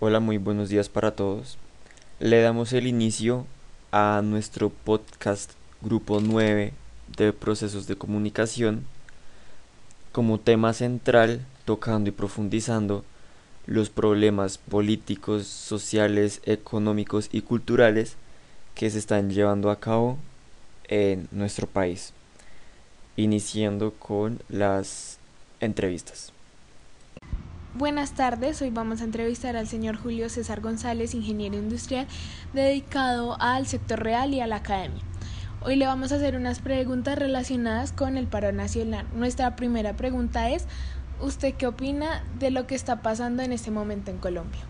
Hola, muy buenos días para todos. Le damos el inicio a nuestro podcast Grupo 9 de Procesos de Comunicación como tema central tocando y profundizando los problemas políticos, sociales, económicos y culturales que se están llevando a cabo en nuestro país, iniciando con las entrevistas. Buenas tardes, hoy vamos a entrevistar al señor Julio César González, ingeniero industrial dedicado al sector real y a la academia. Hoy le vamos a hacer unas preguntas relacionadas con el paro nacional. Nuestra primera pregunta es, ¿usted qué opina de lo que está pasando en este momento en Colombia?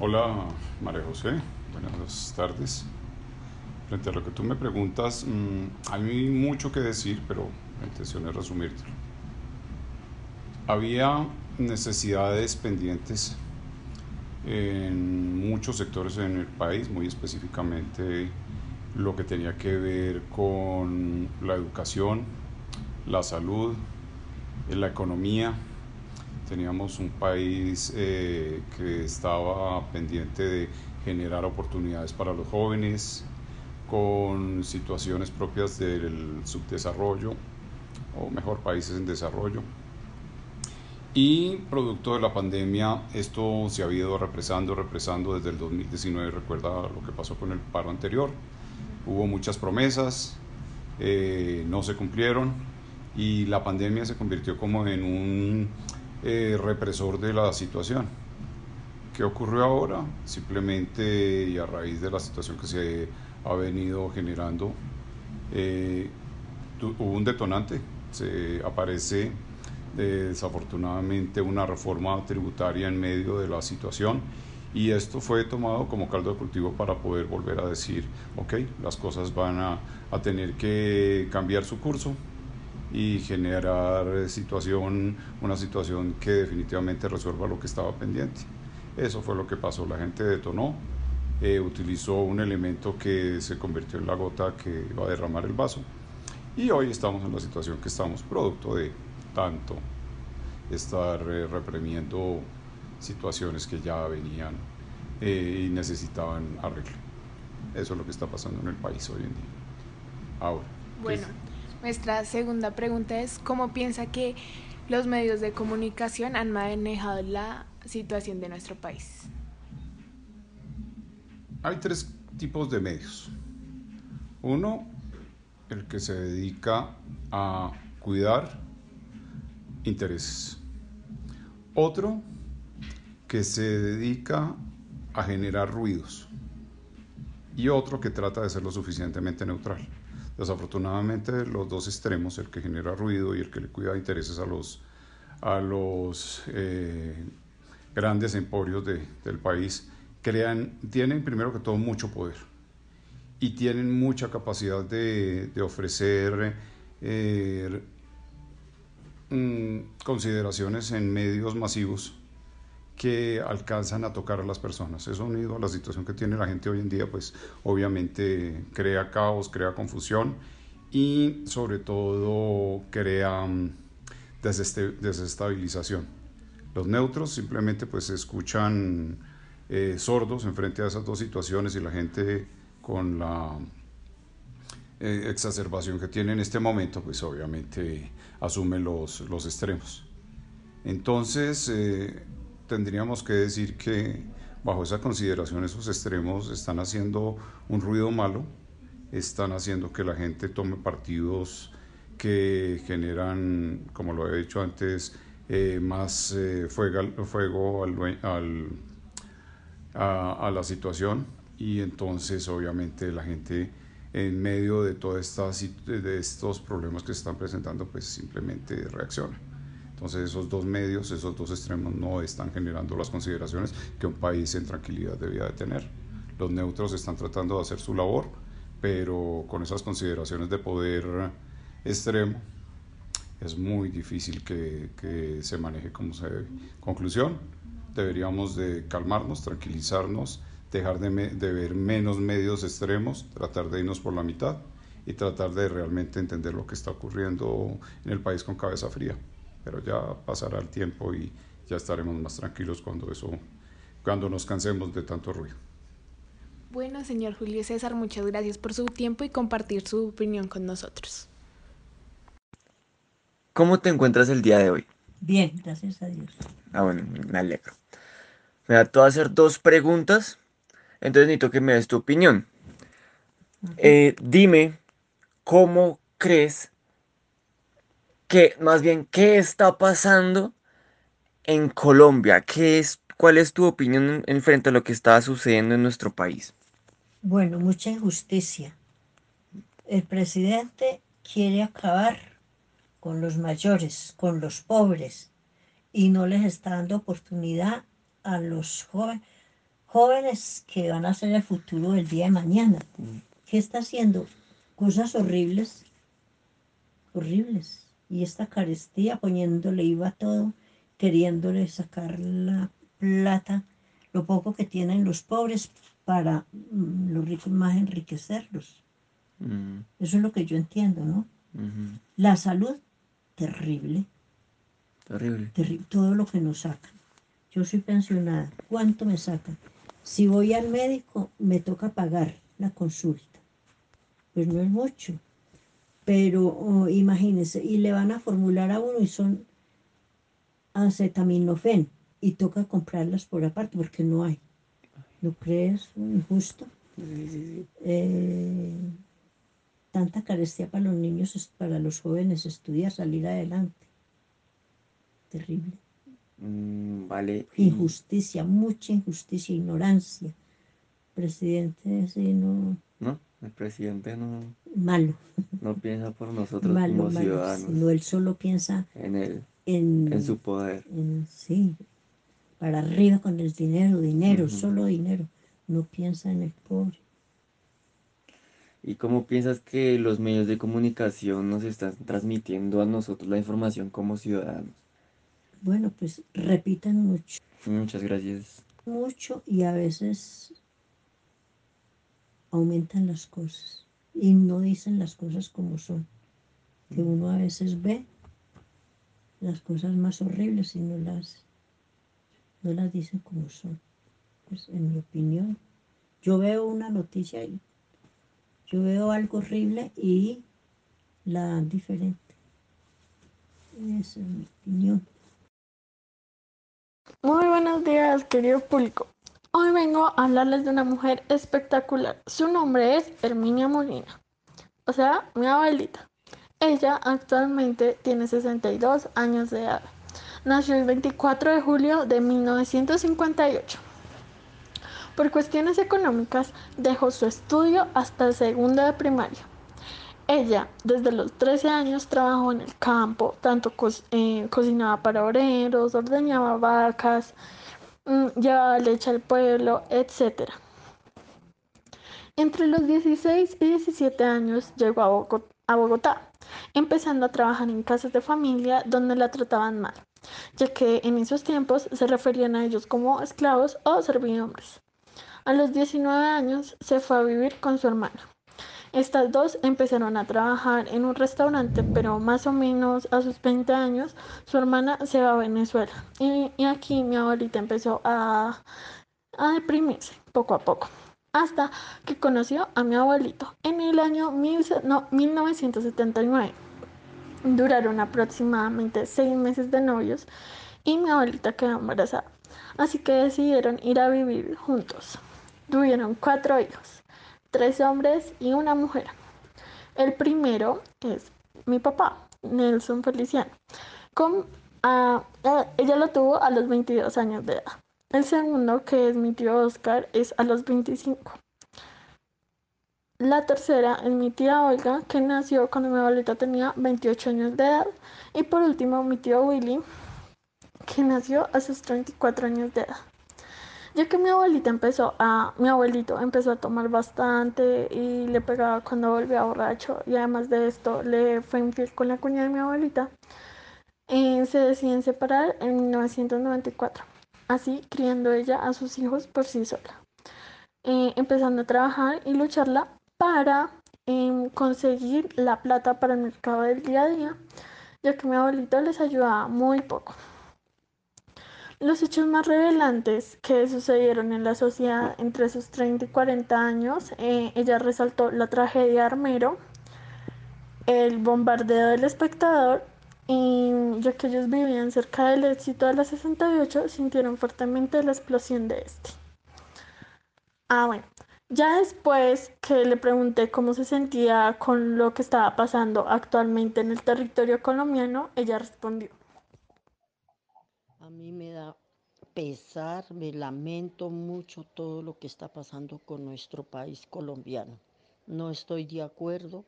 Hola María José, buenas tardes. Frente a lo que tú me preguntas, mm, hay mucho que decir, pero intención es resumírtelo. Había necesidades pendientes en muchos sectores en el país, muy específicamente lo que tenía que ver con la educación, la salud, la economía. Teníamos un país eh, que estaba pendiente de generar oportunidades para los jóvenes, con situaciones propias del subdesarrollo, o mejor, países en desarrollo y producto de la pandemia, esto se ha ido represando, represando desde el 2019. Recuerda lo que pasó con el paro anterior. Hubo muchas promesas, eh, no se cumplieron y la pandemia se convirtió como en un eh, represor de la situación. ¿Qué ocurrió ahora? Simplemente y a raíz de la situación que se ha venido generando, eh, hubo un detonante, se aparece desafortunadamente una reforma tributaria en medio de la situación. Y esto fue tomado como caldo de cultivo para poder volver a decir, ok, las cosas van a, a tener que cambiar su curso y generar situación, una situación que definitivamente resuelva lo que estaba pendiente. Eso fue lo que pasó, la gente detonó, eh, utilizó un elemento que se convirtió en la gota que iba a derramar el vaso. Y hoy estamos en la situación que estamos, producto de tanto estar eh, reprimiendo situaciones que ya venían eh, y necesitaban arreglo. Eso es lo que está pasando en el país hoy en día. Ahora. Bueno, nuestra segunda pregunta es, ¿cómo piensa que los medios de comunicación han manejado la situación de nuestro país? Hay tres tipos de medios. Uno, el que se dedica a cuidar intereses. Otro que se dedica a generar ruidos y otro que trata de ser lo suficientemente neutral. Desafortunadamente los dos extremos, el que genera ruido y el que le cuida intereses a los, a los eh, grandes emporios del país, crean, tienen primero que todo mucho poder y tienen mucha capacidad de, ofrecer eh, Mm, consideraciones en medios masivos que alcanzan a tocar a las personas. Eso unido a la situación que tiene la gente hoy en día, pues obviamente crea caos, crea confusión y sobre todo crea mm, desestabilización. Los neutros simplemente pues escuchan eh, sordos en frente a esas dos situaciones y la gente con la eh, exacerbación que tiene en este momento, pues obviamente asume los, los extremos. Entonces, eh, tendríamos que decir que bajo esa consideración esos extremos están haciendo un ruido malo, están haciendo que la gente tome partidos que generan, como lo he dicho antes, eh, más fuego, fuego al, a, a la situación y entonces obviamente la gente en medio de todos estos problemas que se están presentando, pues simplemente reacciona. Entonces esos dos medios, esos dos extremos no están generando las consideraciones que un país en tranquilidad debía de tener. Los neutros están tratando de hacer su labor, pero con esas consideraciones de poder extremo es muy difícil que, que se maneje como se debe. Conclusión, deberíamos de calmarnos, tranquilizarnos, dejar de, ver menos medios extremos, tratar de irnos por la mitad y tratar de realmente entender lo que está ocurriendo en el país con cabeza fría. Pero ya pasará el tiempo y, ya estaremos más tranquilos cuando eso, cuando nos cansemos de tanto ruido. Bueno, señor Julio César, muchas gracias por su tiempo y compartir su opinión con nosotros. ¿Cómo te encuentras el día de hoy? Bien, gracias a Dios. Ah, bueno, me alegro. Me voy a hacer dos preguntas, entonces necesito que me des tu opinión. Eh, dime, ¿cómo crees que, más bien, qué está pasando en Colombia? ¿Qué es, ¿Cuál es tu opinión en frente a lo que está sucediendo en nuestro país? Bueno, mucha injusticia. El presidente quiere acabar con los mayores, con los pobres, y no les está dando oportunidad a los jóvenes, jóvenes que van a ser el futuro del día de mañana. ¿Qué está haciendo? Cosas horribles, horribles. Y esta carestía poniéndole IVA a todo, queriéndole sacar la plata, lo poco que tienen los pobres para mm, los ricos más enriquecerlos. Mm. Eso es lo que yo entiendo, ¿no? La salud, terrible. Terrible. Todo lo que nos sacan. Yo soy pensionada. ¿Cuánto me sacan? Si voy al médico, me toca pagar la consulta. Pues no es mucho. Pero oh, imagínense, y le van a formular a uno y son acetaminofén y toca comprarlas por aparte porque no hay. ¿No crees injusto? Eh, tanta carestía para los niños, para los jóvenes estudiar, salir adelante. Terrible. Mm, vale. Injusticia, mucha injusticia, ignorancia. Presidente, sí, no. No, el presidente no. Malo. No piensa por nosotros como ciudadanos. No, él solo piensa en él. En, en su poder. sí, para arriba con el dinero, dinero, solo dinero. No piensa en el pobre. ¿Y cómo piensas que los medios de comunicación nos están transmitiendo a nosotros la información como ciudadanos? Bueno, pues repitan mucho. Muchas gracias. Mucho y a veces aumentan las cosas y no dicen las cosas como son. Que uno a veces ve las cosas más horribles y no las no las dicen como son. Pues en mi opinión, yo veo una noticia y yo veo algo horrible y la dan diferente. Esa es mi opinión. Muy buenos días, querido público. Hoy vengo a hablarles de una mujer espectacular. Su nombre es Herminia Molina, o sea, mi abuelita. Ella actualmente tiene 62 años de edad. Nació el 24 de julio de 1958. Por cuestiones económicas, dejó su estudio hasta el segundo de primaria. Ella, desde los 13 años, trabajó en el campo, tanto eh, cocinaba para obreros, ordeñaba vacas, mm, llevaba leche al pueblo, etc. Entre los 16 y 17 años llegó a Bogotá, empezando a trabajar en casas de familia donde la trataban mal ya que en esos tiempos se referían a ellos como esclavos o servidumbre. A los 19 años se fue a vivir con su hermana. Estas dos empezaron a trabajar en un restaurante, pero más o menos a sus 20 años su hermana se va a Venezuela. Y, aquí mi abuelita empezó a, a deprimirse poco a poco hasta que conoció a mi abuelito en el año 1979. Duraron aproximadamente seis meses de novios y mi abuelita quedó embarazada. Así que decidieron ir a vivir juntos. Tuvieron cuatro hijos, tres hombres y una mujer. El primero es mi papá, Nelson Feliciano. Con, ella lo tuvo a los 22 años de edad. El segundo, que es mi tío Oscar, es a los 25. La tercera es mi tía Olga, que nació cuando mi abuelita tenía 28 años de edad. Y por último, mi tío Willy, que nació a sus 34 años de edad. Ya que mi abuelita empezó a, mi abuelito empezó a tomar bastante y le pegaba cuando volvía borracho y además de esto le fue infiel con la cuñada de mi abuelita, se deciden separar en 1994, así criando ella a sus hijos por sí sola. Eh, empezando a trabajar y lucharla para em, conseguir la plata para el mercado del día a día, ya que mi abuelito les ayudaba muy poco. Los hechos más revelantes que sucedieron en la sociedad entre sus 30 y 40 años, eh, ella resaltó la tragedia Armero, el bombardeo del espectador y ya que ellos vivían cerca del éxito de la 68, sintieron fuertemente la explosión de este. Ah, bueno, ya después que le pregunté cómo se sentía con lo que estaba pasando actualmente en el territorio colombiano, ella respondió. Mí me da pesar, me lamento mucho todo lo que está pasando con nuestro país colombiano. No estoy de acuerdo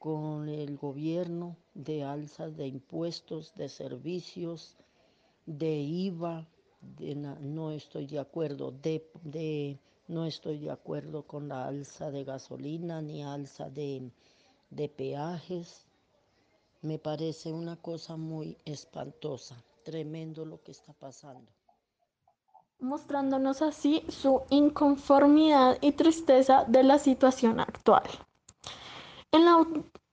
con el gobierno de alzas de impuestos, de servicios, de IVA, no estoy de acuerdo, no estoy de acuerdo con la alza de gasolina ni alza de peajes. Me parece una cosa muy espantosa, tremendo lo que está pasando. Mostrándonos así su inconformidad y tristeza de la situación actual. En la,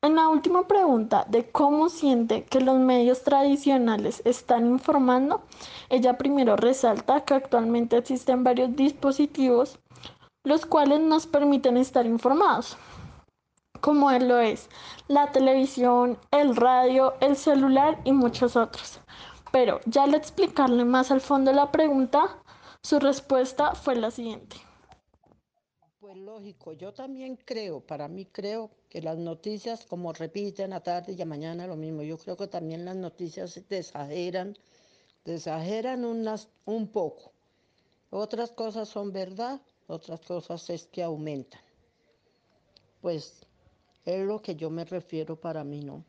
en la última pregunta de cómo siente que los medios tradicionales están informando, ella primero resalta que actualmente existen varios dispositivos los cuales nos permiten estar informados, como él lo es la televisión, el radio, el celular y muchos otros. Pero ya al explicarle más al fondo la pregunta, su respuesta fue la siguiente. Pues lógico, yo también creo, para mí creo que las noticias, como repiten a tarde y a mañana lo mismo, yo creo que también las noticias se exageran, exageran unas, un poco. Otras cosas son verdad, otras cosas es que aumentan. Pues es lo que yo me refiero para mí, ¿no?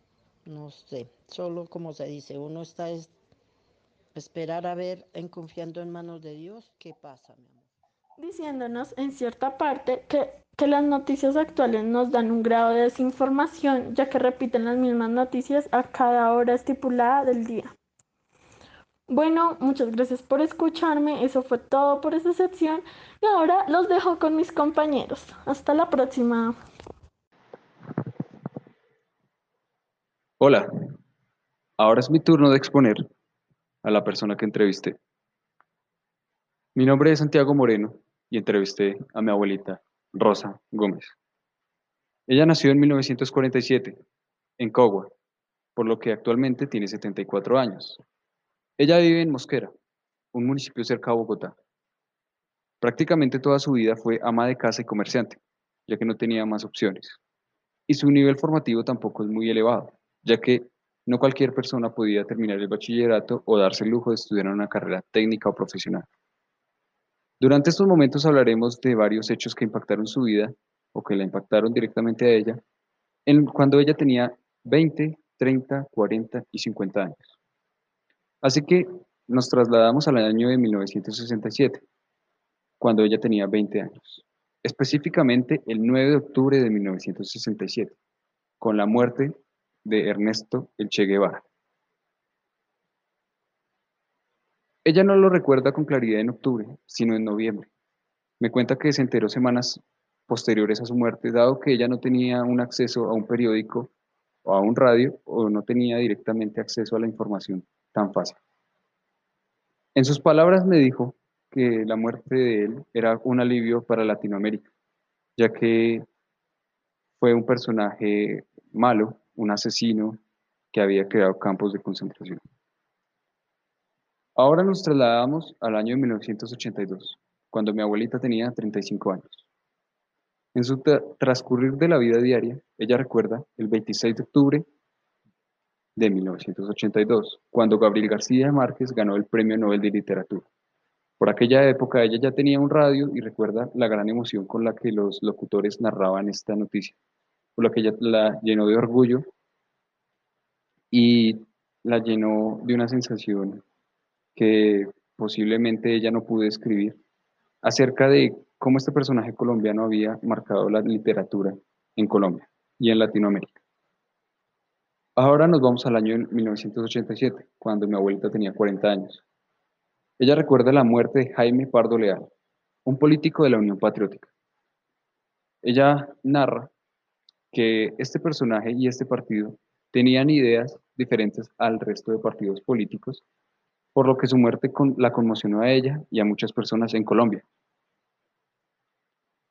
No sé, solo como se dice, uno está es, esperar a ver en confiando en manos de Dios qué pasa, mi amor diciéndonos en cierta parte que, que, las noticias actuales nos dan un grado de desinformación, ya que repiten las mismas noticias a cada hora estipulada del día. Bueno, muchas gracias por escucharme, eso fue todo por esta sección y ahora los dejo con mis compañeros. Hasta la próxima. Hola, ahora es mi turno de exponer a la persona que entrevisté. Mi nombre es Santiago Moreno y entrevisté a mi abuelita, Rosa Gómez. Ella nació en 1947 en Cogua, por lo que actualmente tiene 74 años. Ella vive en Mosquera, un municipio cerca de Bogotá. Prácticamente toda su vida fue ama de casa y comerciante, ya que no tenía más opciones. Y su nivel formativo tampoco es muy elevado, ya que no cualquier persona podía terminar el bachillerato o darse el lujo de estudiar una carrera técnica o profesional. Durante estos momentos hablaremos de varios hechos que impactaron su vida o que la impactaron directamente a ella cuando ella tenía 20, 30, 40 y 50 años. Así que nos trasladamos al año de 1967, cuando ella tenía 20 años, específicamente el 9 de octubre de 1967, con la muerte de Ernesto El Che Guevara. Ella no lo recuerda con claridad en octubre, sino en noviembre. Me cuenta que se enteró semanas posteriores a su muerte, dado que ella no tenía un acceso a un periódico o a un radio o no tenía directamente acceso a la información tan fácil. En sus palabras me dijo que la muerte de él era un alivio para Latinoamérica, ya que fue un personaje malo, un asesino que había creado campos de concentración. Ahora nos trasladamos al año de 1982, cuando mi abuelita tenía 35 años. En su transcurrir de la vida diaria, ella recuerda el 26 de octubre de 1982, cuando Gabriel García Márquez ganó el Premio Nobel de Literatura. Por aquella época ella ya tenía un radio y recuerda la gran emoción con la que los locutores narraban esta noticia, por lo que ella la llenó de orgullo y la llenó de una sensación que posiblemente ella no pudo escribir, acerca de cómo este personaje colombiano había marcado la literatura en Colombia y en Latinoamérica. Ahora nos vamos al año 1987, cuando mi abuelita tenía 40 años. Ella recuerda la muerte de Jaime Pardo Leal, un político de la Unión Patriótica. Ella narra que este personaje y este partido tenían ideas diferentes al resto de partidos políticos por lo que su muerte la conmocionó a ella y a muchas personas en Colombia.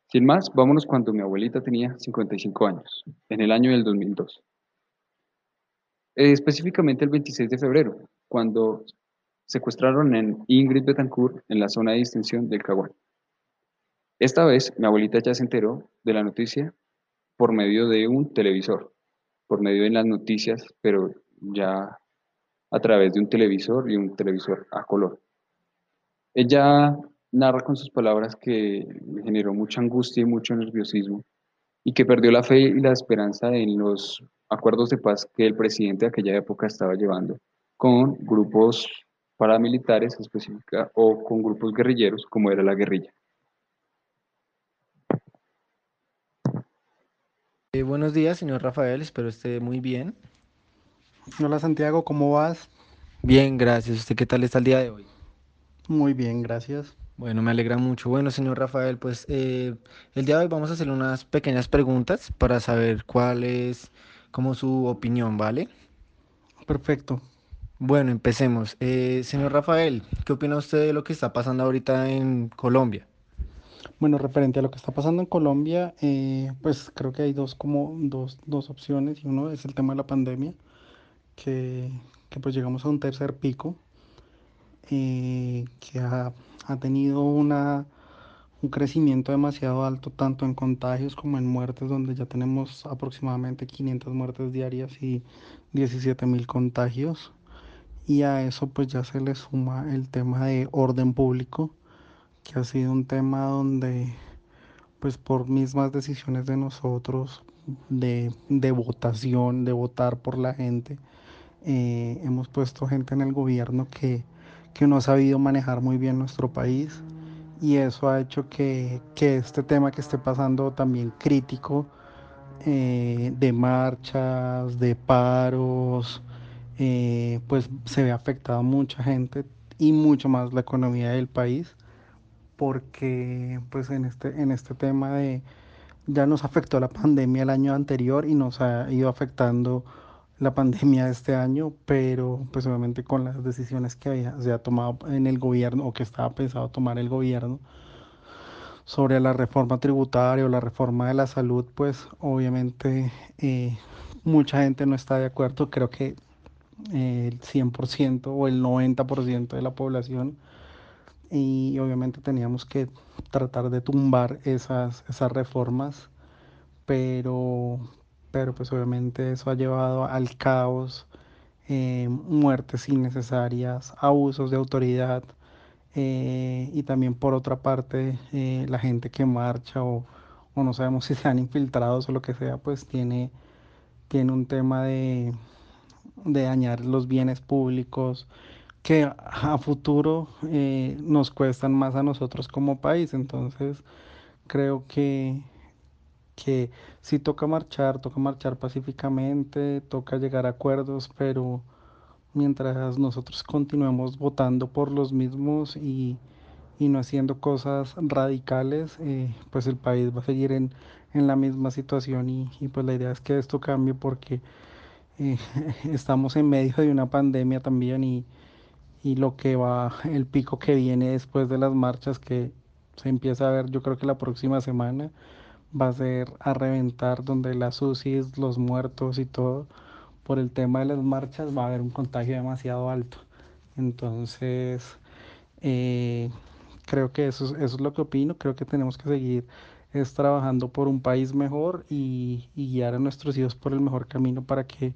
Sin más, vámonos cuando mi abuelita tenía 55 años, en el año del 2002. Eh, específicamente el 26 de febrero, cuando secuestraron en Ingrid Betancourt en la zona de distinción del Caguán. Esta vez mi abuelita ya se enteró de la noticia por medio de un televisor, por medio de las noticias, pero ya a través de un televisor y un televisor a color. Ella narra con sus palabras que generó mucha angustia y mucho nerviosismo y que perdió la fe y la esperanza en los acuerdos de paz que el presidente de aquella época estaba llevando con grupos paramilitares específica o con grupos guerrilleros como era la guerrilla. Eh, buenos días, señor Rafael, espero esté muy bien. Hola Santiago, ¿cómo vas? Bien, gracias. ¿Usted qué tal está el día de hoy? Muy bien, gracias. Bueno, me alegra mucho. Bueno, señor Rafael, pues eh, el día de hoy vamos a hacer unas pequeñas preguntas para saber cuál es como su opinión, ¿vale? Perfecto. Bueno, empecemos. Eh, señor Rafael, ¿qué opina usted de lo que está pasando ahorita en Colombia? Bueno, referente a lo que está pasando en Colombia, eh, pues creo que hay dos como dos, dos opciones y uno es el tema de la pandemia, que, que pues llegamos a un tercer pico, eh, que ha, ha tenido una, un crecimiento demasiado alto tanto en contagios como en muertes, donde ya tenemos aproximadamente 500 muertes diarias y 17 mil contagios. Y a eso pues ya se le suma el tema de orden público, que ha sido un tema donde pues por mismas decisiones de nosotros, de, de votación, de votar por la gente, eh, hemos puesto gente en el gobierno que, que no ha sabido manejar muy bien nuestro país. Y eso ha hecho que, que este tema que esté pasando también crítico eh, de marchas, de paros, eh, pues se ve afectado a mucha gente y mucho más la economía del país porque pues en este, en este tema de ya nos afectó la pandemia el año anterior y nos ha ido afectando la pandemia de este año, pero pues obviamente con las decisiones que había, se ha tomado en el gobierno o que estaba pensado tomar el gobierno sobre la reforma tributaria o la reforma de la salud, pues obviamente eh, mucha gente no está de acuerdo, creo que eh, el 100% o el 90% de la población y obviamente teníamos que tratar de tumbar esas, esas reformas, pero, pero pues obviamente eso ha llevado al caos, eh, muertes innecesarias, abusos de autoridad eh, y también por otra parte eh, la gente que marcha o, o, no sabemos si se han infiltrado o lo que sea, pues tiene, tiene un tema de, de dañar los bienes públicos que a futuro eh, nos cuestan más a nosotros como país. Entonces, creo que, que si toca marchar, toca marchar pacíficamente, toca llegar a acuerdos, pero mientras nosotros continuemos votando por los mismos y, y no haciendo cosas radicales, eh, pues el país va a seguir en, en la misma situación y, y, pues la idea es que esto cambie porque eh, estamos en medio de una pandemia también y y lo que va, el pico que viene después de las marchas que se empieza a ver, yo creo que la próxima semana va a ser a reventar donde las UCIs, los muertos y todo, por el tema de las marchas va a haber un contagio demasiado alto. Entonces, eh, creo que eso, eso es lo que opino, creo que tenemos que seguir es trabajando por un país mejor y, y, guiar a nuestros hijos por el mejor camino para que,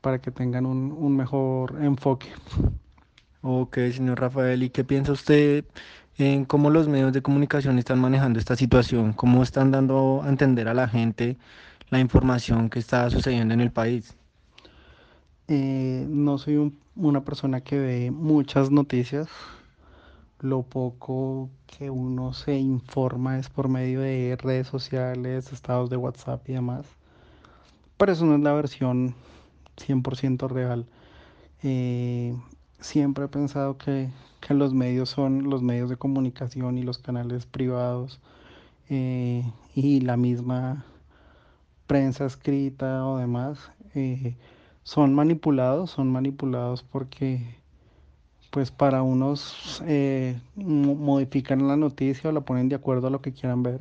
para que tengan un, un mejor enfoque. Ok, señor Rafael, ¿y qué piensa usted en cómo los medios de comunicación están manejando esta situación? ¿Cómo están dando a entender a la gente la información que está sucediendo en el país? Eh, no soy un, una persona que ve muchas noticias. Lo poco que uno se informa es por medio de redes sociales, estados de WhatsApp y demás. Pero eso no es la versión 100% real. Eh, siempre he pensado que, que, los medios son los medios de comunicación y los canales privados eh, y la misma prensa escrita o demás eh, son manipulados, son manipulados porque pues para unos eh, modifican la noticia o la ponen de acuerdo a lo que quieran ver,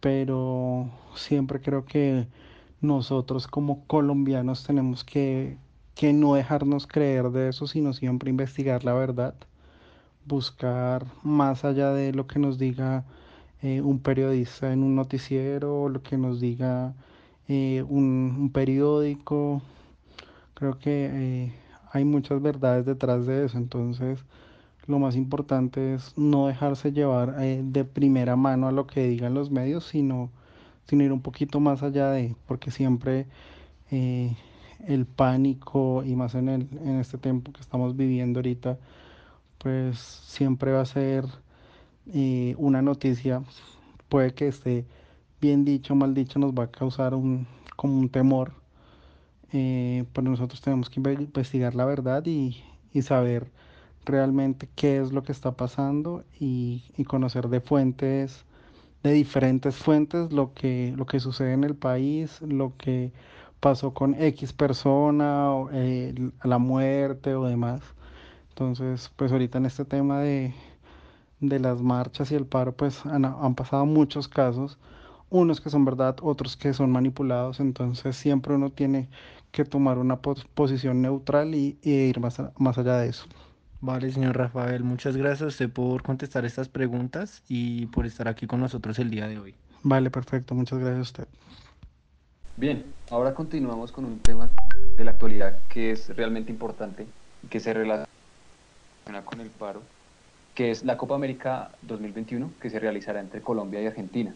pero siempre creo que nosotros como colombianos tenemos que, que no dejarnos creer de eso, sino siempre investigar la verdad, buscar más allá de lo que nos diga eh, un periodista en un noticiero, lo que nos diga eh, un, periódico. Creo que eh, hay muchas verdades detrás de eso, entonces lo más importante es no dejarse llevar de primera mano a lo que digan los medios, sino, sino ir un poquito más allá de, porque siempre el pánico y más en, el, en este tiempo que estamos viviendo ahorita, pues siempre va a ser una noticia puede que esté bien dicho mal dicho, nos va a causar un, como un temor. Eh, pero nosotros tenemos que investigar la verdad y, saber realmente qué es lo que está pasando y, conocer de fuentes, de diferentes fuentes, lo que, lo que sucede en el país, lo que pasó con X persona, eh, la muerte o demás. Entonces, pues ahorita en este tema de, de las marchas y el paro, pues han, pasado muchos casos, unos que son verdad, otros que son manipulados, entonces siempre uno tiene que tomar una posición neutral y, ir más, más allá de eso. Vale, señor Rafael, muchas gracias a usted por contestar estas preguntas y por estar aquí con nosotros el día de hoy. Vale, perfecto, muchas gracias a usted. Bien, ahora continuamos con un tema de la actualidad que es realmente importante y que se relaciona con el paro que es la Copa América 2021 que se realizará entre Colombia y Argentina.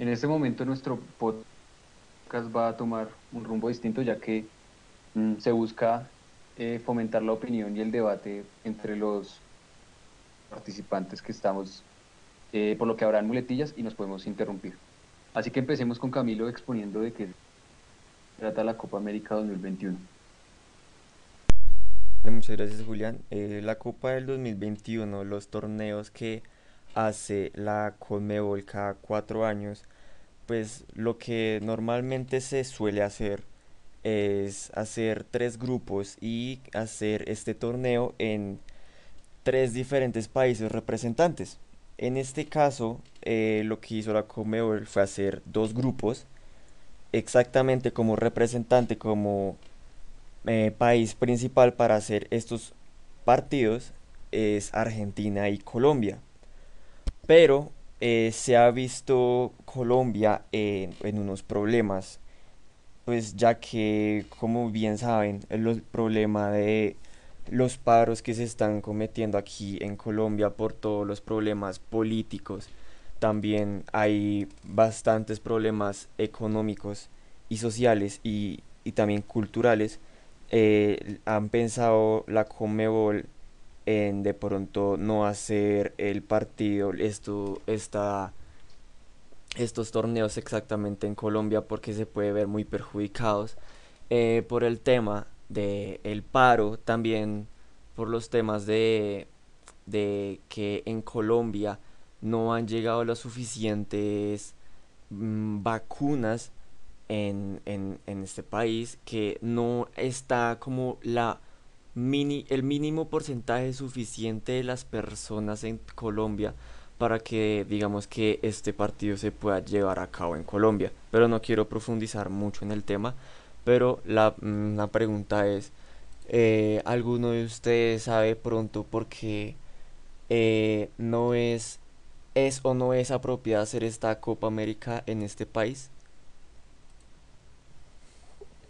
En este momento nuestro podcast va a tomar un rumbo distinto ya que mm, se busca eh, fomentar la opinión y el debate entre los participantes que estamos, eh, por lo que habrán muletillas y nos podemos interrumpir. Así que empecemos con Camilo exponiendo de qué trata la Copa América 2021. Muchas gracias Julián. Eh, la Copa del 2021, los torneos que hace la Conmebol cada cuatro años, pues lo que normalmente se suele hacer es hacer tres grupos y hacer este torneo en tres diferentes países representantes. En este caso, eh, lo que hizo la Conmebol fue hacer dos grupos, exactamente como representante, como eh, país principal para hacer estos partidos es Argentina y Colombia. Pero eh, se ha visto Colombia en, unos problemas, pues ya que, como bien saben, el problema de los paros que se están cometiendo aquí en Colombia por todos los problemas políticos. También hay bastantes problemas económicos y sociales y también culturales. Eh, han pensado la Comebol en de pronto no hacer el partido, esto, esta, estos torneos exactamente en Colombia porque se puede ver muy perjudicados. Eh, por el tema del el paro, también por los temas de, de que en Colombia no han llegado las suficientes mm, vacunas en, en, en este país que no está como la mini, el mínimo porcentaje suficiente de las personas en Colombia para que digamos que este partido se pueda llevar a cabo en Colombia. Pero no quiero profundizar mucho en el tema, pero la, mm, la pregunta es, eh, ¿alguno de ustedes sabe pronto por qué eh, no es, es o no es apropiada hacer esta Copa América en este país?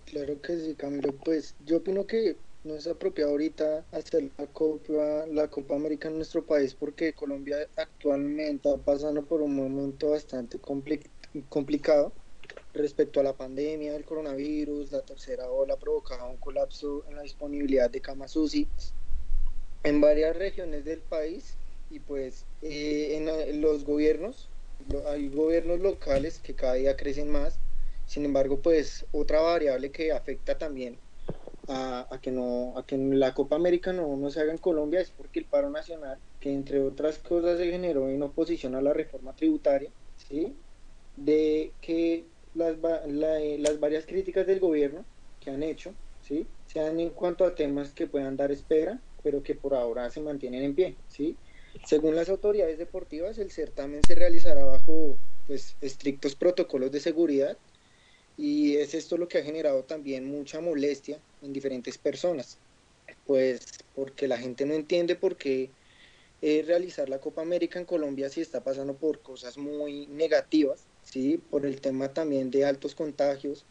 Claro que sí, Camilo. Pues yo opino que no es apropiado ahorita hacer la Copa, la Copa América en nuestro país porque Colombia actualmente está pasando por un momento bastante complicado respecto a la pandemia del coronavirus. La tercera ola provocaba un colapso en la disponibilidad de camas UCI en varias regiones del país y pues eh, en los gobiernos, hay gobiernos locales que cada día crecen más sin embargo, pues otra variable que afecta también a, que no a que la Copa América no, se haga en Colombia es porque el paro nacional, que entre otras cosas se generó en oposición a la reforma tributaria, ¿sí? de que las, las varias críticas del gobierno que han hecho, ¿sí? sean en cuanto a temas que puedan dar espera pero que por ahora se mantienen en pie, ¿sí? Según las autoridades deportivas, el certamen se realizará bajo pues, estrictos protocolos de seguridad y es esto lo que ha generado también mucha molestia en diferentes personas, pues porque la gente no entiende por qué eh, realizar la Copa América en Colombia si está pasando por cosas muy negativas, ¿sí? por el tema también de altos contagios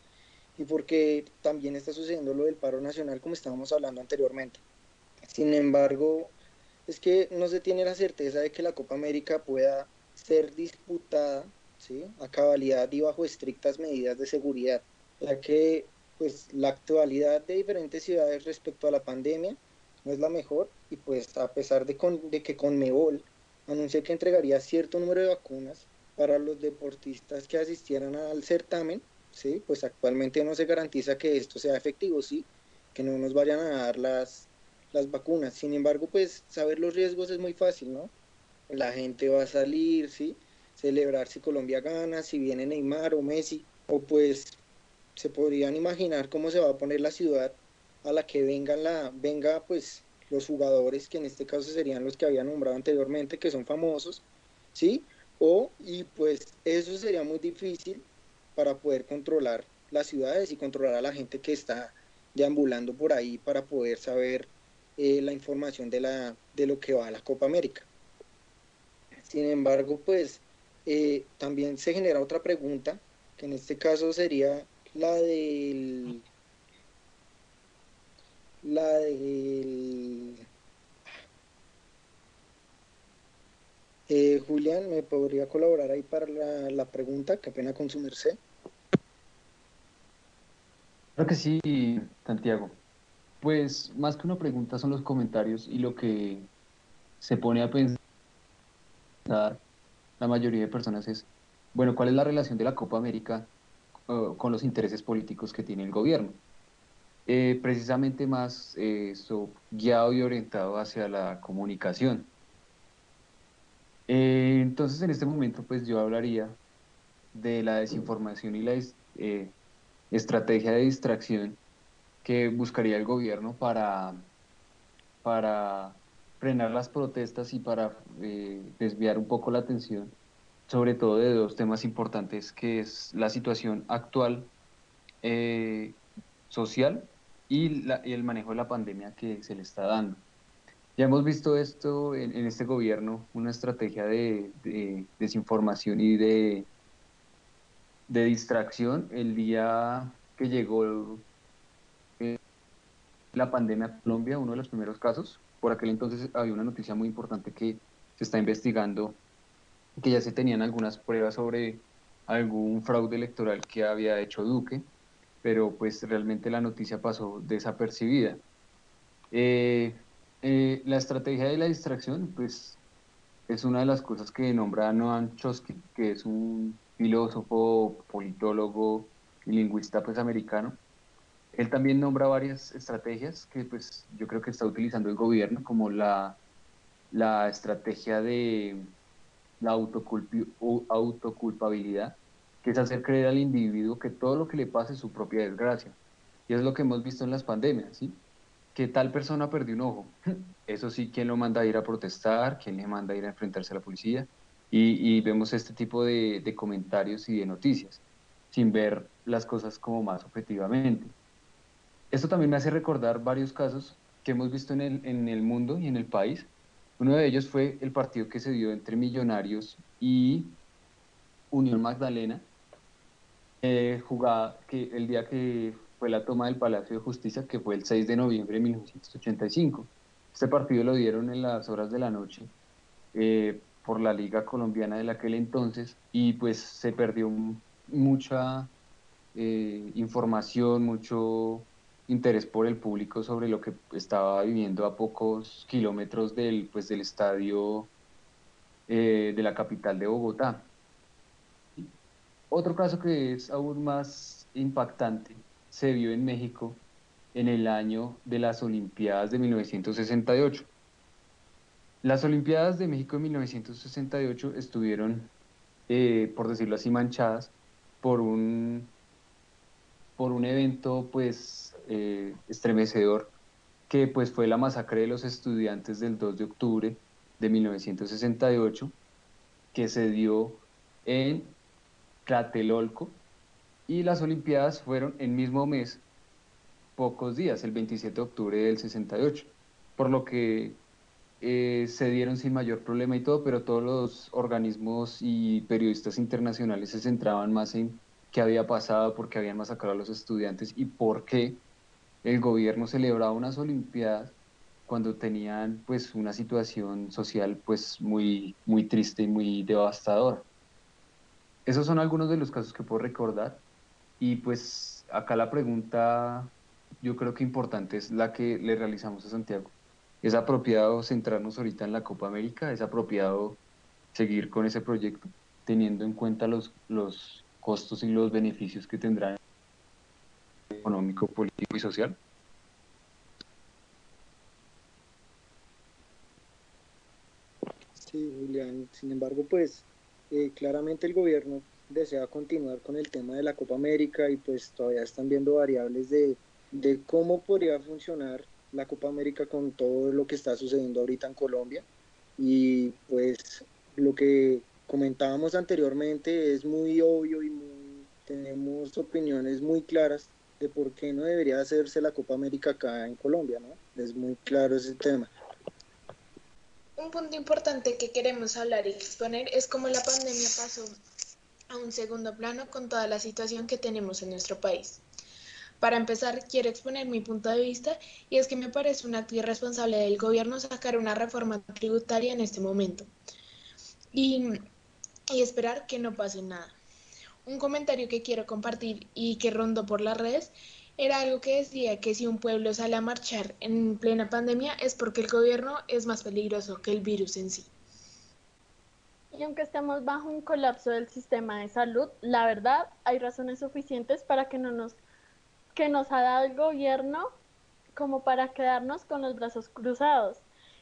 y porque también está sucediendo lo del paro nacional como estábamos hablando anteriormente. Sin embargo, es que no se tiene la certeza de que la Copa América pueda ser disputada ¿sí? a cabalidad y bajo estrictas medidas de seguridad, ya que pues la actualidad de diferentes ciudades respecto a la pandemia no es la mejor y pues a pesar de, con, de que Conmebol anunció que entregaría cierto número de vacunas para los deportistas que asistieran al certamen, ¿sí? pues actualmente no se garantiza que esto sea efectivo, ¿sí? que no nos vayan a dar las, las vacunas. Sin embargo, pues saber los riesgos es muy fácil, ¿no? La gente va a salir, ¿sí? Celebrar si Colombia gana, si viene Neymar o Messi, o pues se podrían imaginar cómo se va a poner la ciudad a la que vengan la, venga pues los jugadores, que en este caso serían los que había nombrado anteriormente, que son famosos, ¿sí? O, y pues eso sería muy difícil para poder controlar las ciudades y controlar a la gente que está deambulando por ahí para poder saber eh, la información de, la, de lo que va a la Copa América. Sin embargo, pues eh, también se genera otra pregunta, que en este caso sería la del... La del... Eh, Julián, ¿me podría colaborar ahí para la, pregunta? que pena con su merced. Creo que sí, Santiago. Pues más que una pregunta son los comentarios y lo que se pone a pensar la mayoría de personas es, bueno, ¿cuál es la relación de la Copa América uh, con los intereses políticos que tiene el gobierno? Eh, precisamente más eh, guiado y orientado hacia la comunicación. Eh, entonces, en este momento, pues yo hablaría de la desinformación y la estrategia de distracción que buscaría el gobierno para, para frenar las protestas y para eh, desviar un poco la atención, sobre todo de dos temas importantes, que es la situación actual eh, social y, el manejo de la pandemia que se le está dando. Ya hemos visto esto en, este gobierno, una estrategia de, de desinformación y de, de distracción. El día que llegó la pandemia en Colombia, uno de los primeros casos. Por aquel entonces había una noticia muy importante que se está investigando, que ya se tenían algunas pruebas sobre algún fraude electoral que había hecho Duque, pero pues realmente la noticia pasó desapercibida. Eh, eh, la estrategia de la distracción, pues es una de las cosas que nombra Noam Chomsky, que es un filósofo, politólogo y lingüista pues americano, él también nombra varias estrategias que pues yo creo que está utilizando el gobierno, como la, la estrategia de la autoculpabilidad, que es hacer creer al individuo que todo lo que le pase es su propia desgracia. Y es lo que hemos visto en las pandemias, ¿sí? Que tal persona perdió un ojo. Eso sí, ¿quién lo manda a ir a protestar? ¿Quién le manda a ir a enfrentarse a la policía? Y, vemos este tipo de comentarios y de noticias, sin ver las cosas como más objetivamente. Esto también me hace recordar varios casos que hemos visto en el, en el mundo y en el país. Uno de ellos fue el partido que se dio entre Millonarios y Unión Magdalena, eh, jugada que el día que fue la toma del Palacio de Justicia, que fue el 6 de noviembre de 1985. Este partido lo dieron en las horas de la noche eh, por la Liga Colombiana de aquel entonces y pues se perdió mucha eh, información, mucho interés por el público sobre lo que estaba viviendo a pocos kilómetros del, pues, del estadio eh, de la capital de Bogotá. Otro caso que es aún más impactante se vio en México en el año de las Olimpiadas de 1968. Las Olimpiadas de México de 1968 estuvieron, eh, por decirlo así, manchadas por un, por un evento pues eh, estremecedor que pues fue la masacre de los estudiantes del 2 de octubre de 1968, que se dio en Tlatelolco, y las Olimpiadas fueron el mismo mes, pocos días, el 27 de octubre del 68, por lo que eh, se dieron sin mayor problema y todo, pero todos los organismos y periodistas internacionales se centraban más en qué había pasado, por qué habían masacrado a los estudiantes y por qué el gobierno celebraba unas Olimpiadas cuando tenían pues una situación social pues muy, muy triste y muy devastadora. Esos son algunos de los casos que puedo recordar y pues acá la pregunta yo creo que importante es la que le realizamos a Santiago. ¿Es apropiado centrarnos ahorita en la Copa América? ¿Es apropiado seguir con ese proyecto teniendo en cuenta los, los costos y los beneficios que tendrá económico, político y social? Sí, Julián. Sin embargo, pues eh, claramente el gobierno desea continuar con el tema de la Copa América y pues todavía están viendo variables de, cómo podría funcionar la Copa América con todo lo que está sucediendo ahorita en Colombia. Y pues lo que comentábamos anteriormente es muy obvio y tenemos opiniones muy claras de por qué no debería hacerse la Copa América acá en Colombia, ¿no? Es muy claro ese tema. Un punto importante que queremos hablar y exponer es cómo la pandemia pasó a un segundo plano con toda la situación que tenemos en nuestro país. Para empezar, quiero exponer mi punto de vista y es que me parece un acto irresponsable del gobierno sacar una reforma tributaria en este momento y, y esperar que no pase nada. Un comentario que quiero compartir y que rondó por las redes era algo que decía que si un pueblo sale a marchar en plena pandemia es porque el gobierno es más peligroso que el virus en sí. Y aunque estemos bajo un colapso del sistema de salud, la verdad hay razones suficientes para que no nos que nos ha dado el gobierno como para quedarnos con los brazos cruzados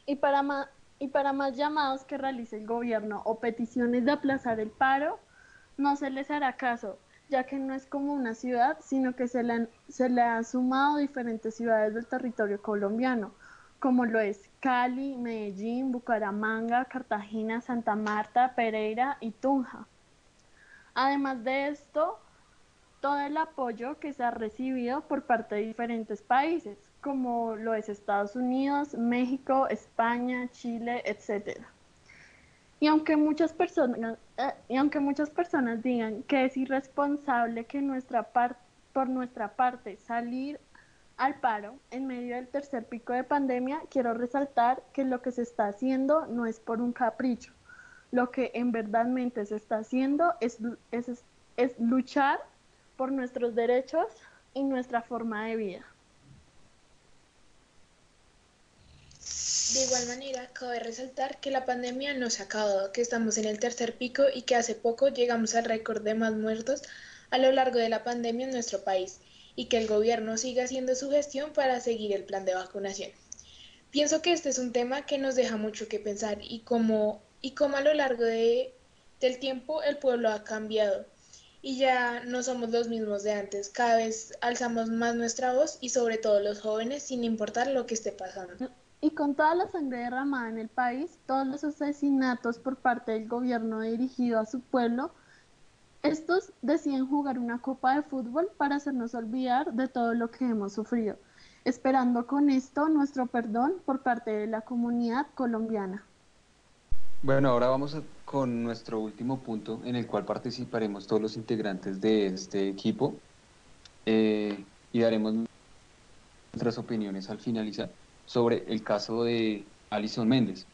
y para más y para más llamados que realice el gobierno o peticiones de aplazar el paro, no se les hará caso, ya que no es como una ciudad, sino que se le, han, se le han sumado diferentes ciudades del territorio colombiano, como lo es Cali, Medellín, Bucaramanga, Cartagena, Santa Marta, Pereira y Tunja. Además de esto, todo el apoyo que se ha recibido por parte de diferentes países, como lo es Estados Unidos, México, España, Chile, etc. Y aunque muchas personas, eh, y aunque muchas personas digan que es irresponsable que nuestra por nuestra parte salir al paro en medio del tercer pico de pandemia, quiero resaltar que lo que se está haciendo no es por un capricho. Lo que en verdadmente se está haciendo es, es, es luchar por nuestros derechos y nuestra forma de vida. De igual manera, cabe resaltar que la pandemia no se ha acabado, que estamos en el tercer pico y que hace poco llegamos al récord de más muertos a lo largo de la pandemia en nuestro país y que el gobierno siga haciendo su gestión para seguir el plan de vacunación. Pienso que este es un tema que nos deja mucho que pensar y cómo, y cómo a lo largo de, del tiempo el pueblo ha cambiado y ya no somos los mismos de antes. Cada vez alzamos más nuestra voz y sobre todo los jóvenes sin importar lo que esté pasando. Y con toda la sangre derramada en el país, todos los asesinatos por parte del gobierno dirigido a su pueblo, estos deciden jugar una copa de fútbol para hacernos olvidar de todo lo que hemos sufrido, esperando con esto nuestro perdón por parte de la comunidad colombiana. Bueno, ahora vamos con nuestro último punto en el cual participaremos todos los integrantes de este equipo eh, y daremos nuestras opiniones al finalizar sobre el caso de Alison Méndez.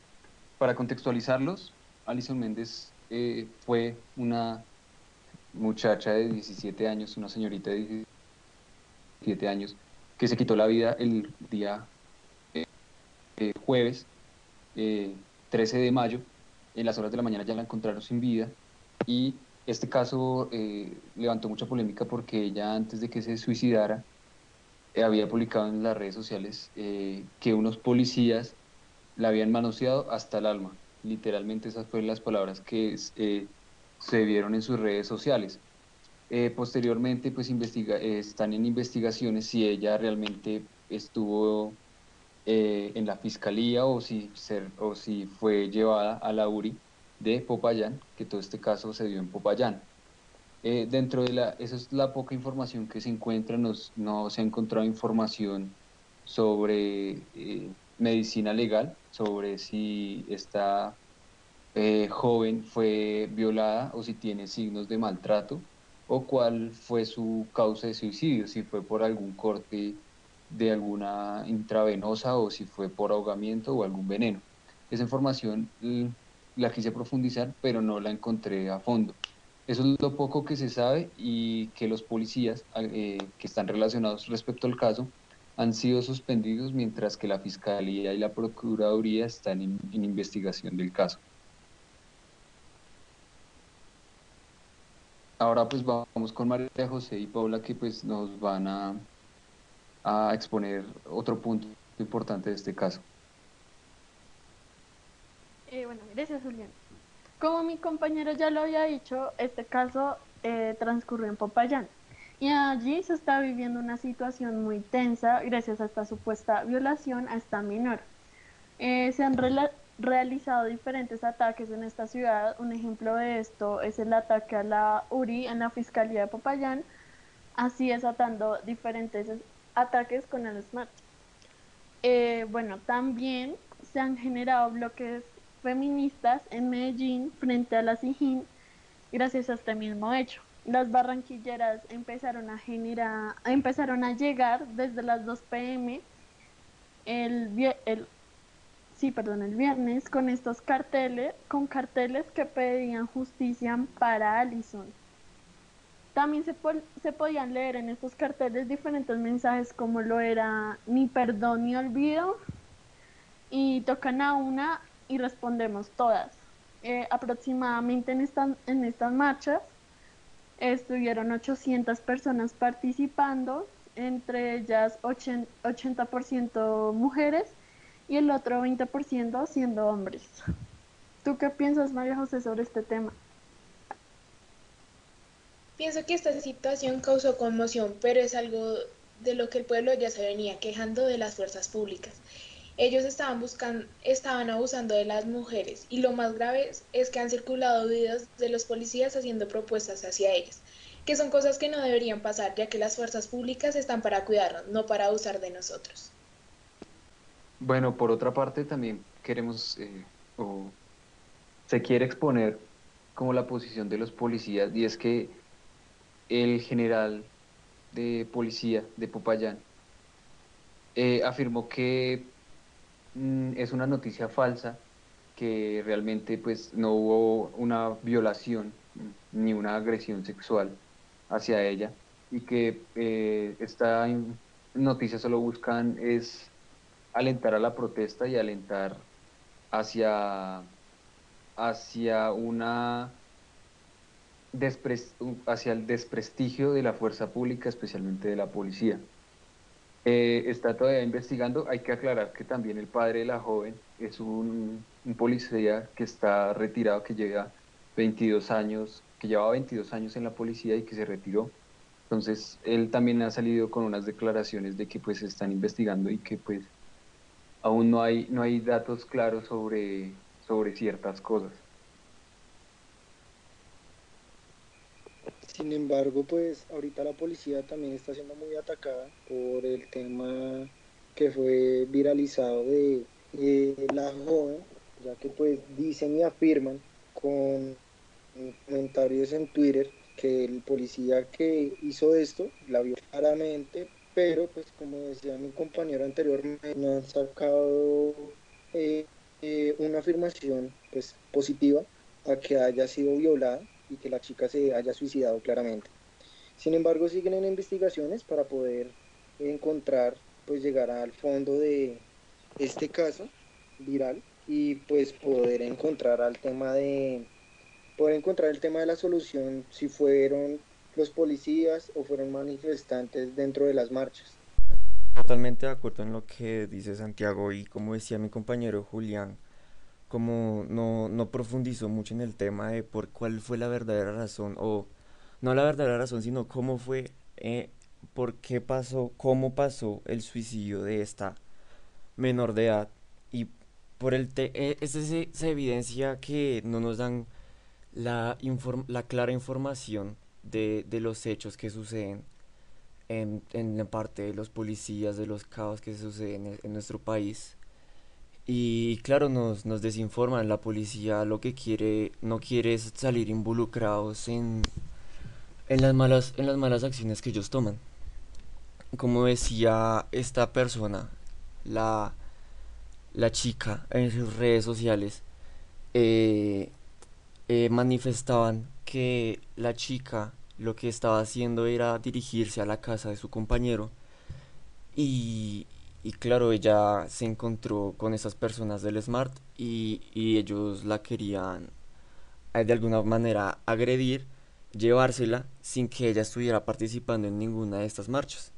Para contextualizarlos, Alison Méndez eh, fue una muchacha de 17 años, una señorita de 17 años, que se quitó la vida el día eh, eh, jueves 13 de mayo. En las horas de la mañana ya la encontraron sin vida y este caso levantó mucha polémica porque ella antes de que se suicidara había publicado en las redes sociales eh, que unos policías la habían manoseado hasta el alma. Literalmente esas fueron las palabras que eh, se vieron en sus redes sociales. posteriormente, pues investiga, están en investigaciones si ella realmente estuvo eh, en la fiscalía o si, ser, o si fue llevada a la URI de Popayán, que todo este caso se dio en Popayán. Eh, dentro de la, esa es la poca información que se encuentra, nos, no se ha encontrado información sobre eh, medicina legal, sobre si esta joven fue violada o si tiene signos de maltrato o cuál fue su causa de suicidio, si fue por algún corte de alguna intravenosa o si fue por ahogamiento o algún veneno. Esa información la quise profundizar, pero no la encontré a fondo. Eso es lo poco que se sabe y que los policías eh, que están relacionados respecto al caso han sido suspendidos mientras que la Fiscalía y la Procuraduría están en investigación del caso. Ahora pues vamos con María José y Paula que pues nos van a, a exponer otro punto importante de este caso. Eh, bueno, gracias Julián. Como mi compañero ya lo había dicho, este caso eh, transcurrió en Popayán y allí se está viviendo una situación muy tensa gracias a esta supuesta violación a esta menor. Eh, se han realizado diferentes ataques en esta ciudad. Un ejemplo de esto es el ataque a la URI en la Fiscalía de Popayán, así desatando diferentes ataques con el SMART. Eh, bueno, también se han generado bloques feministas en Medellín frente a la SIGIN gracias a este mismo hecho. Las barranquilleras empezaron a generar, empezaron a llegar desde las 2 pm el, el sí, perdón, el viernes con estos carteles, con carteles que pedían justicia para Allison. También se, se podían leer en estos carteles diferentes mensajes como lo era ni perdón ni olvido y tocan a una y respondemos todas. Eh, aproximadamente en, en estas marchas estuvieron 800 personas participando, entre ellas 80%, 80 mujeres y el otro 20% siendo hombres. ¿Tú qué piensas, María José, sobre este tema? Pienso que esta situación causó conmoción, pero es algo de lo que el pueblo ya se venía quejando de las fuerzas públicas. Ellos estaban buscando, estaban abusando de las mujeres y lo más grave es que han circulado videos de los policías haciendo propuestas hacia ellas, que son cosas que no deberían pasar, ya que las fuerzas públicas están para cuidarnos, no para abusar de nosotros. Bueno, por otra parte también queremos, eh, o se quiere exponer como la posición de los policías, y es que el general de policía de Popayán eh, afirmó que mm, es una noticia falsa, que realmente pues no hubo una violación mm, ni una agresión sexual hacia ella y que eh, esta noticia solo buscan es alentar a la protesta y alentar hacia, hacia una hacia el desprestigio de la fuerza pública, especialmente de la policía. Eh, está todavía investigando, hay que aclarar que también el padre de la joven es un, policía que está retirado, que llega 22 años, que llevaba 22 años en la policía y que se retiró. Entonces, él también ha salido con unas declaraciones de que pues están investigando y que pues aún no hay, no hay datos claros sobre, sobre ciertas cosas. Sin embargo, pues ahorita la policía también está siendo muy atacada por el tema que fue viralizado de, la joven, ya que pues dicen y afirman con comentarios en Twitter que el policía que hizo esto la vio claramente, pero pues como decía mi compañero anteriormente, no han sacado eh, eh, una afirmación pues positiva a que haya sido violada y que la chica se haya suicidado claramente. Sin embargo, siguen en investigaciones para poder encontrar, pues llegar al fondo de este caso viral y pues poder encontrar al tema de poder encontrar el tema de la solución si fueron los policías o fueron manifestantes dentro de las marchas. Totalmente de acuerdo en lo que dice Santiago y como decía mi compañero Julián, como no, no profundizó mucho en el tema de por cuál fue la verdadera razón, o no la verdadera razón, sino cómo fue, eh, por qué pasó, cómo pasó el suicidio de esta menor de edad y por el te e- este se, evidencia que no nos dan la, la clara información de, de los hechos que suceden en, en la parte de los policías, de los caos que suceden en, en nuestro país. Y claro, nos, nos desinforman. La policía lo que quiere, no quiere es salir involucrados en, en las malas, en las malas acciones que ellos toman. Como decía esta persona, la, la chica en sus redes sociales, eh, eh, manifestaban que la chica lo que estaba haciendo era dirigirse a la casa de su compañero y, y claro, ella se encontró con esas personas del Smart y, y ellos la querían eh, de alguna manera agredir, llevársela sin que ella estuviera participando en ninguna de estas marchas.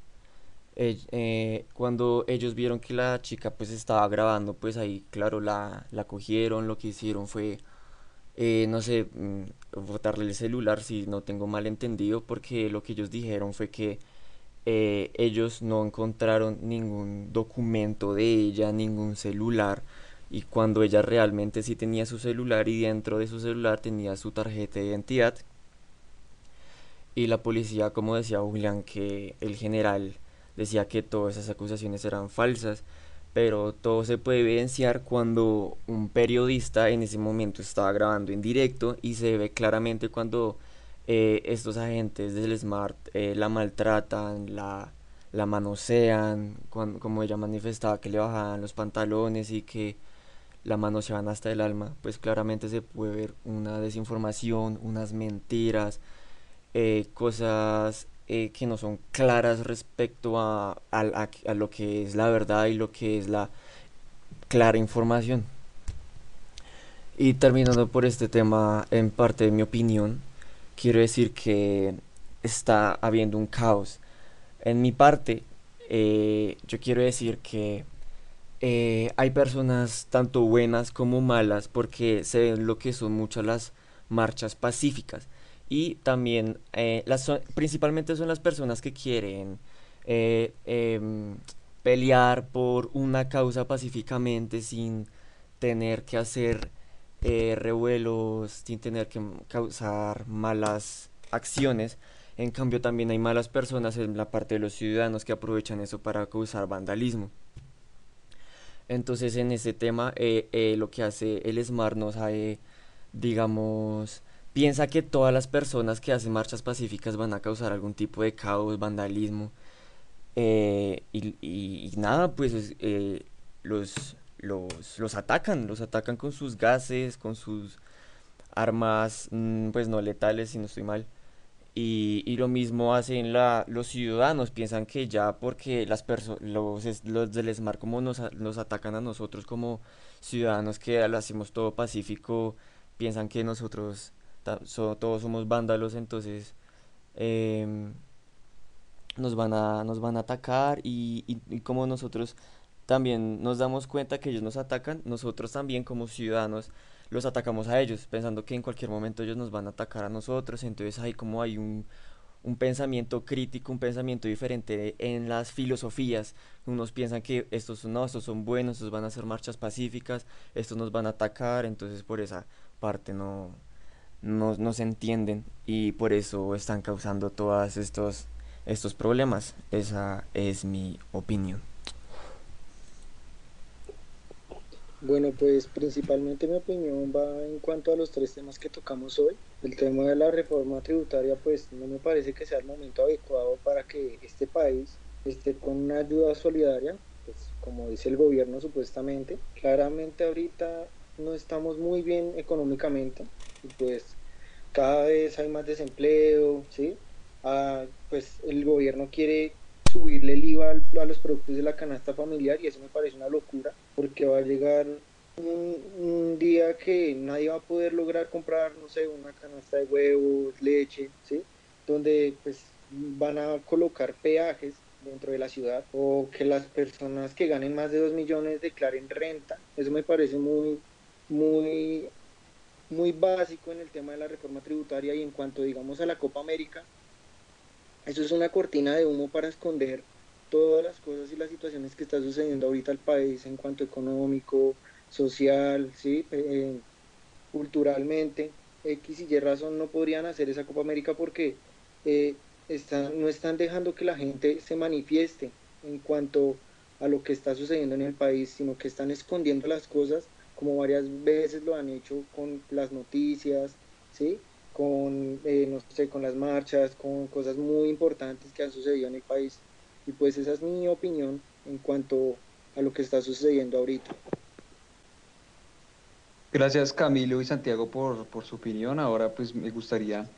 Ell- eh, cuando ellos vieron que la chica pues estaba grabando, pues ahí claro la, la cogieron, lo que hicieron fue eh, no sé, mm, botarle el celular si no tengo mal entendido, porque lo que ellos dijeron fue que eh, ellos no encontraron ningún documento de ella, ningún celular, y cuando ella realmente sí tenía su celular y dentro de su celular tenía su tarjeta de identidad, y la policía, como decía Julián, que el general decía que todas esas acusaciones eran falsas, pero todo se puede evidenciar cuando un periodista en ese momento estaba grabando en directo y se ve claramente cuando eh, estos agentes del Smart eh, la maltratan, la, la manosean, cuan- como ella manifestaba que le bajaban los pantalones y que la manoseaban hasta el alma, pues claramente se puede ver una desinformación, unas mentiras, eh, cosas eh, que no son claras respecto a, a- a lo que es la verdad y lo que es la clara información. Y terminando por este tema, en parte de mi opinión, quiero decir que está habiendo un caos. En mi parte, eh, yo quiero decir que eh, hay personas tanto buenas como malas porque se ven lo que son muchas las marchas pacíficas y también eh, las principalmente son las personas que quieren em, pelear por una causa pacíficamente sin tener que hacer eh, revuelos, sin tener que causar malas acciones. En cambio, también hay malas personas en la parte de los ciudadanos que aprovechan eso para causar vandalismo. Entonces, en este tema, eh, eh, lo que hace el Smart nos hace, digamos, piensa que todas las personas que hacen marchas pacíficas van a causar algún tipo de caos, vandalismo. eh, y, y- nada, pues es- los, los, los atacan, los atacan con sus gases, con sus armas, mm, pues no letales, si no estoy mal. Y, y lo mismo hacen la, los ciudadanos, piensan que ya porque las los, los del Smart como nos, nos atacan a nosotros como ciudadanos que lo hacemos todo pacífico, piensan que nosotros todos somos vándalos, entonces em, nos van a, nos van a atacar y, y como nosotros también nos damos cuenta que ellos nos atacan, nosotros también como ciudadanos los atacamos a ellos, pensando que en cualquier momento ellos nos van a atacar a nosotros, entonces hay como hay un, un pensamiento crítico, un pensamiento diferente en las filosofías. Unos piensan que estos no, estos son buenos, estos van a hacer marchas pacíficas, estos nos van a atacar, entonces por esa parte no, no, no se entienden y por eso están causando todos estos, estos problemas. Esa es mi opinión. Bueno, pues principalmente mi opinión va en cuanto a los tres temas que tocamos hoy. El tema de la reforma tributaria, pues no me parece que sea el momento adecuado para que este país esté con una ayuda solidaria, pues como dice el gobierno supuestamente. Claramente ahorita no estamos muy bien económicamente y pues cada vez hay más desempleo, ¿sí? Ah, pues el gobierno quiere subirle el IVA a los productos de la canasta familiar y eso me parece una locura porque va a llegar un, un día que nadie va a poder lograr comprar, no sé, una canasta de huevos, leche, ¿sí? Donde pues van a colocar peajes dentro de la ciudad o que las personas que ganen más de 2 millones declaren renta. Eso me parece muy, muy, muy básico en el tema de la reforma tributaria y en cuanto digamos a la Copa América, eso es una cortina de humo para esconder todas las cosas y las situaciones que está sucediendo ahorita al país en cuanto económico, social, ¿sí? Eh, culturalmente, X y Y razón no podrían hacer esa Copa América porque eh, están, no están dejando que la gente se manifieste en cuanto a lo que está sucediendo en el país, sino que están escondiendo las cosas como varias veces lo han hecho con las noticias, ¿sí? Con, eh, no sé, con las marchas, con cosas muy importantes que han sucedido en el país. Y pues esa es mi opinión en cuanto a lo que está sucediendo ahorita. Gracias Camilo y Santiago por, por su opinión. Ahora pues me gustaría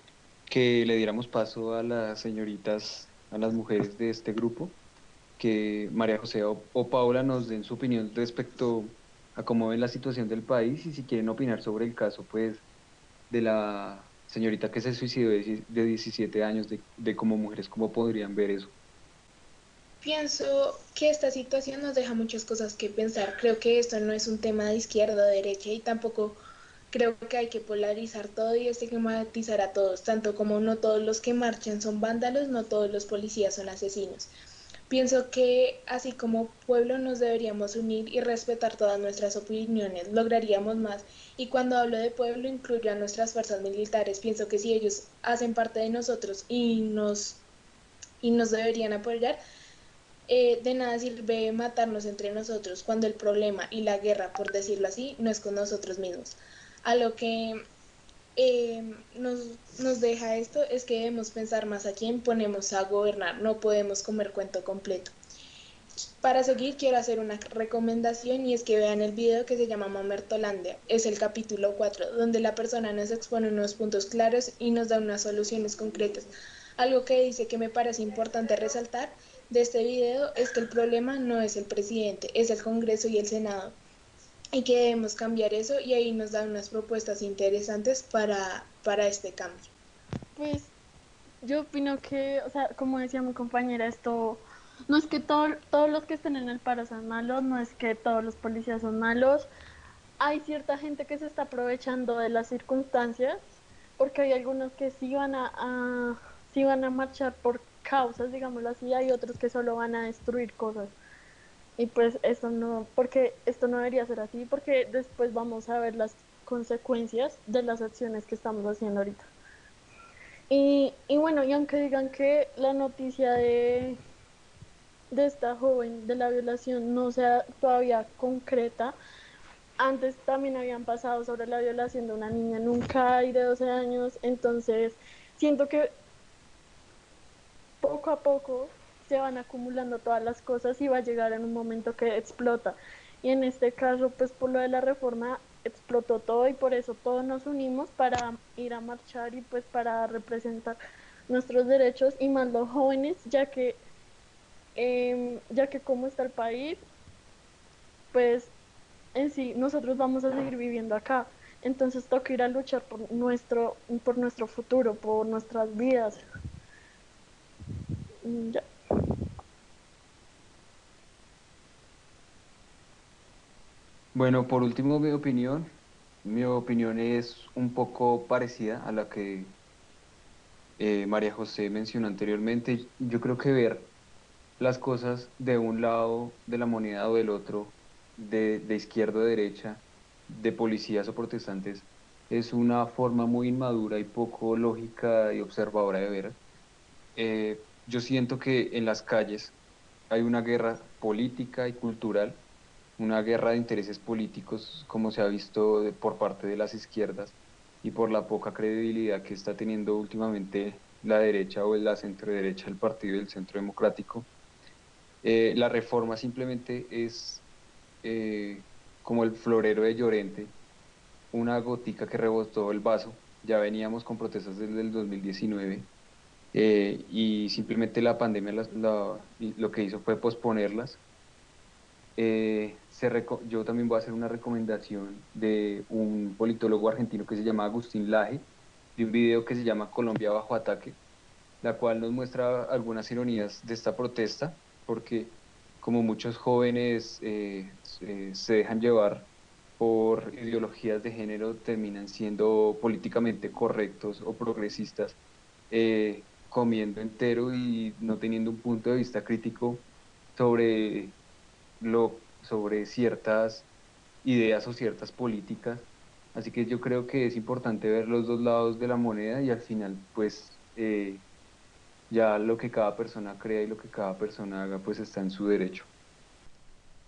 que le diéramos paso a las señoritas, a las mujeres de este grupo, que María José o, o Paula nos den su opinión respecto a cómo ven la situación del país y si quieren opinar sobre el caso pues de la señorita que se suicidó de, 17 años, de, de como mujeres, ¿cómo podrían ver eso? Pienso que esta situación nos deja muchas cosas que pensar. Creo que esto no es un tema de izquierda o derecha y tampoco creo que hay que polarizar todo y estigmatizar a todos, tanto como no todos los que marchan son vándalos, no todos los policías son asesinos. Pienso que así como pueblo nos deberíamos unir y respetar todas nuestras opiniones, lograríamos más. Y cuando hablo de pueblo incluyo a nuestras fuerzas militares. Pienso que si ellos hacen parte de nosotros y nos, y nos deberían apoyar, eh, de nada sirve matarnos entre nosotros cuando el problema y la guerra, por decirlo así, no es con nosotros mismos. A lo que nos, nos deja esto es que debemos pensar más a quién ponemos a gobernar, no podemos comer cuento completo. Para seguir quiero hacer una recomendación y es que vean el video que se llama Mamertolandia. Es el capítulo 4, donde la persona nos expone unos puntos claros y nos da unas soluciones concretas. Algo que dice que me parece importante resaltar de este video es que el problema no es el presidente, es el Congreso y el Senado y que debemos cambiar eso y ahí nos dan unas propuestas interesantes para, para este cambio. Pues yo opino que, o sea, como decía mi compañera, esto no es que todo, todos los que estén en el paro sean malos, no es que todos los policías son malos. Hay cierta gente que se está aprovechando de las circunstancias, porque hay algunos que sí van a, a sí van a marchar por causas, digámoslo así, hay otros que solo van a destruir cosas. Y pues esto no, porque esto no debería ser así, porque después vamos a ver las consecuencias de las acciones que estamos haciendo ahorita. Y, y bueno, y aunque digan que la noticia de, de esta joven de la violación no sea todavía concreta, antes también habían pasado sobre la violación de una niña en un de 12 años, entonces siento que poco a poco se van acumulando todas las cosas y va a llegar en un momento que explota. Y en este caso, pues por lo de la reforma explotó todo y por eso todos nos unimos para ir a marchar y pues para representar nuestros derechos y más los jóvenes, ya que eh, ya que como está el país, pues en sí nosotros vamos a seguir viviendo acá. Entonces toca ir a luchar por nuestro, por nuestro futuro, por nuestras vidas. Ya. Bueno, por último, mi opinión. Mi opinión es un poco parecida a la que eh, María José mencionó anteriormente. Yo creo que ver las cosas de un lado de la moneda o del otro, de, izquierda o derecha, de policías o protestantes, es una forma muy inmadura y poco lógica y observadora de ver. Eh, yo siento que en las calles hay una guerra política y cultural una guerra de intereses políticos como se ha visto por parte de las izquierdas y por la poca credibilidad que está teniendo últimamente la derecha o la centro derecha del partido del centro democrático. Eh, la reforma simplemente es eh, como el florero de Llorente, una gotica que rebotó el vaso. Ya veníamos con protestas desde el 2019 eh, y simplemente la pandemia lo que hizo fue posponerlas. Eh, yo también voy a hacer una recomendación de un politólogo argentino que se llama Agustín Laje, de un video que se llama Colombia bajo ataque, la cual nos muestra algunas ironías de esta protesta, porque como muchos jóvenes eh, se dejan llevar por ideologías de género, terminan siendo políticamente correctos o progresistas, eh, comiendo entero y no teniendo un punto de vista crítico sobre, lo, sobre ciertas ideas o ciertas políticas. Así que yo creo que es importante ver los dos lados de la moneda y al final pues eh, ya lo que cada persona crea y lo que cada persona haga pues está en su derecho.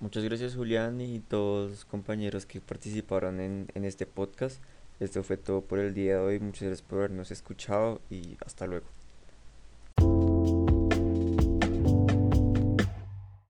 Muchas gracias Julián y todos compañeros que participaron en, en este podcast. Esto fue todo por el día de hoy. Muchas gracias por habernos escuchado y hasta luego.